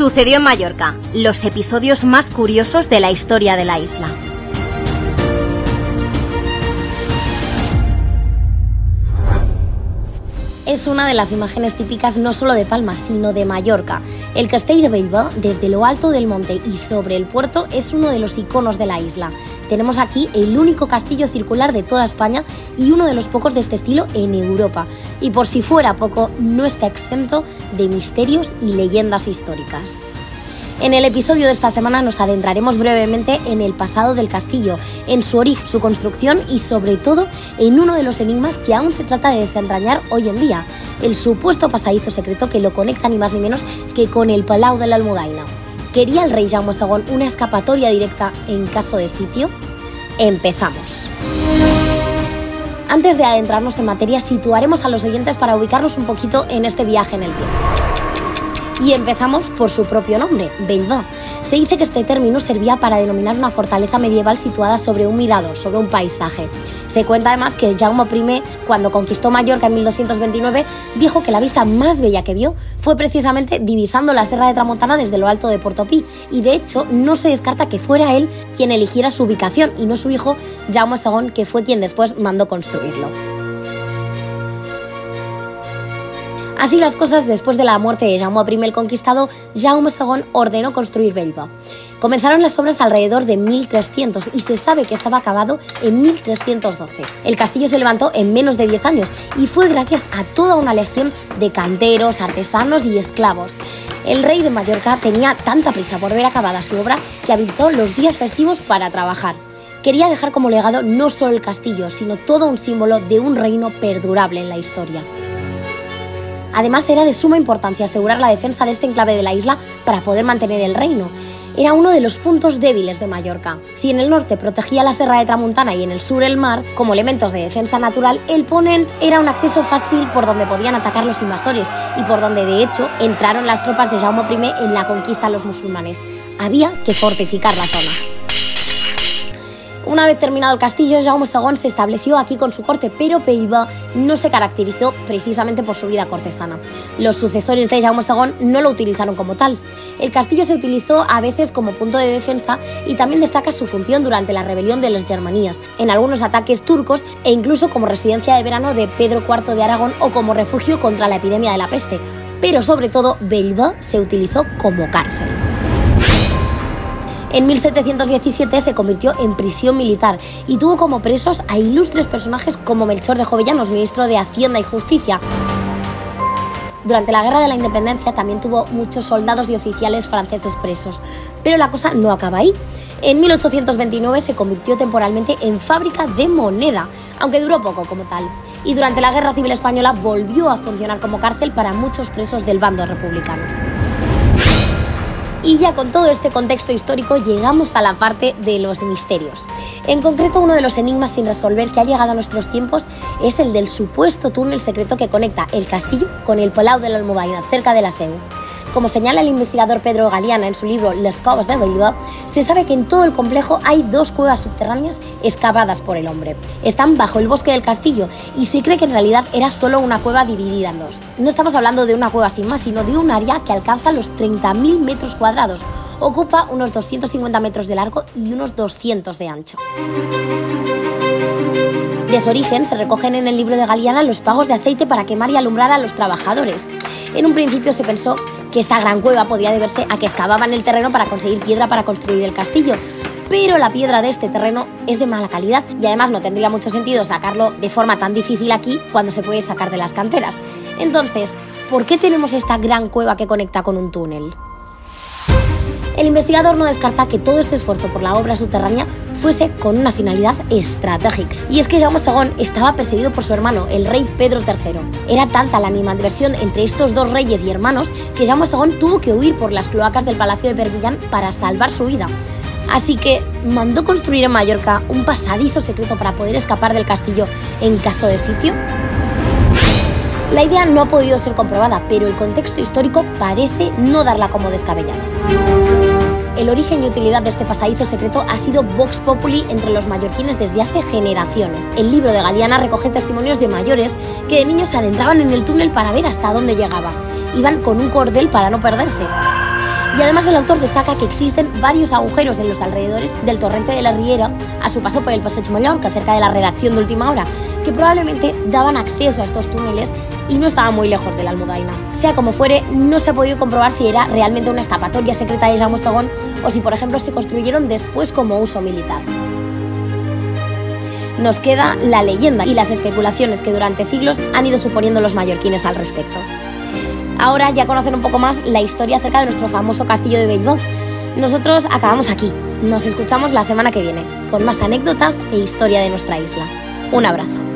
Sucedió en Mallorca, los episodios más curiosos de la historia de la isla. Es una de las imágenes típicas no solo de Palma, sino de Mallorca. El Castell de Bilbao, desde lo alto del monte y sobre el puerto, es uno de los iconos de la isla. Tenemos aquí el único castillo circular de toda España y uno de los pocos de este estilo en Europa. Y por si fuera poco, no está exento de misterios y leyendas históricas. En el episodio de esta semana nos adentraremos brevemente en el pasado del castillo, en su origen, su construcción y sobre todo en uno de los enigmas que aún se trata de desentrañar hoy en día, el supuesto pasadizo secreto que lo conecta ni más ni menos que con el Palau de la Almudaina. ¿Quería el rey Jaume II una escapatoria directa en caso de sitio? Empezamos. Antes de adentrarnos en materia, situaremos a los oyentes para ubicarnos un poquito en este viaje en el tiempo. Y empezamos por su propio nombre, Bilbao. Se dice que este término servía para denominar una fortaleza medieval situada sobre un mirador, sobre un paisaje. Se cuenta además que Jaume I, cuando conquistó Mallorca en 1229, dijo que la vista más bella que vio fue precisamente divisando la Sierra de Tramontana desde lo alto de Portopí, y de hecho no se descarta que fuera él quien eligiera su ubicación y no su hijo Jaume II, que fue quien después mandó construirlo. Así las cosas, después de la muerte de Jaume I el Conquistado, Jaume II ordenó construir Bilbao. Comenzaron las obras alrededor de 1300 y se sabe que estaba acabado en 1312. El castillo se levantó en menos de 10 años y fue gracias a toda una legión de canteros, artesanos y esclavos. El rey de Mallorca tenía tanta prisa por ver acabada su obra que habilitó los días festivos para trabajar. Quería dejar como legado no solo el castillo, sino todo un símbolo de un reino perdurable en la historia. Además, era de suma importancia asegurar la defensa de este enclave de la isla para poder mantener el reino. Era uno de los puntos débiles de Mallorca. Si en el norte protegía la Serra de Tramuntana y en el sur el mar, como elementos de defensa natural, el Ponent era un acceso fácil por donde podían atacar los invasores y por donde de hecho entraron las tropas de Jaume I en la conquista a los musulmanes. Había que fortificar la zona. Una vez terminado el castillo, Jaume II se estableció aquí con su corte, pero Peiba no se caracterizó precisamente por su vida cortesana. Los sucesores de Jaume II no lo utilizaron como tal. El castillo se utilizó a veces como punto de defensa y también destaca su función durante la rebelión de los Germanías, en algunos ataques turcos e incluso como residencia de verano de Pedro IV de Aragón o como refugio contra la epidemia de la peste. Pero sobre todo, Belva se utilizó como cárcel. En 1717 se convirtió en prisión militar y tuvo como presos a ilustres personajes como Melchor de Jovellanos, ministro de Hacienda y Justicia. Durante la Guerra de la Independencia también tuvo muchos soldados y oficiales franceses presos. Pero la cosa no acaba ahí. En 1829 se convirtió temporalmente en fábrica de moneda, aunque duró poco como tal. Y durante la Guerra Civil Española volvió a funcionar como cárcel para muchos presos del bando republicano. Y ya con todo este contexto histórico llegamos a la parte de los misterios. En concreto, uno de los enigmas sin resolver que ha llegado a nuestros tiempos es el del supuesto túnel secreto que conecta el castillo con el Palau de la Almudaina, cerca de la Seu. Como señala el investigador Pedro Galeana en su libro Las Covas de Bilbao, se sabe que en todo el complejo hay dos cuevas subterráneas excavadas por el hombre. Están bajo el bosque del castillo y se cree que en realidad era solo una cueva dividida en dos. No estamos hablando de una cueva sin más, sino de un área que alcanza los 30.000 metros cuadrados. Ocupa unos 250 metros de largo y unos 200 de ancho. De su origen se recogen en el libro de Galeana los pagos de aceite para quemar y alumbrar a los trabajadores. En un principio se pensó que esta gran cueva podía deberse a que excavaban el terreno para conseguir piedra para construir el castillo. Pero la piedra de este terreno es de mala calidad y además no tendría mucho sentido sacarlo de forma tan difícil aquí cuando se puede sacar de las canteras. Entonces, ¿por qué tenemos esta gran cueva que conecta con un túnel? El investigador no descarta que todo este esfuerzo por la obra subterránea fuese con una finalidad estratégica. Y es que Jaume II estaba perseguido por su hermano, el rey Pedro III. Era tanta la animadversión entre estos dos reyes y hermanos que Jaume II tuvo que huir por las cloacas del Palacio de Perpignan para salvar su vida. Así que mandó construir en Mallorca un pasadizo secreto para poder escapar del castillo en caso de sitio. La idea no ha podido ser comprobada, pero el contexto histórico parece no darla como descabellada. El origen y utilidad de este pasadizo secreto ha sido Vox Populi entre los mallorquines desde hace generaciones. El libro de Galeana recoge testimonios de mayores que de niños se adentraban en el túnel para ver hasta dónde llegaba. Iban con un cordel para no perderse. Y además el autor destaca que existen varios agujeros en los alrededores del torrente de la Riera a su paso por el Passeig Mallorca, cerca de la redacción de Última Hora, que probablemente daban acceso a estos túneles y no estaban muy lejos de la Almudaina. Sea como fuere, no se ha podido comprobar si era realmente una escapatoria secreta de Jaume o si, por ejemplo, se construyeron después como uso militar nos queda la leyenda y las especulaciones que durante siglos han ido suponiendo los mallorquines al respecto. Ahora ya conocen un poco más la historia acerca de nuestro famoso castillo de Bilbao. Nosotros acabamos aquí. Nos escuchamos la semana que viene con más anécdotas e historia de nuestra isla. Un abrazo.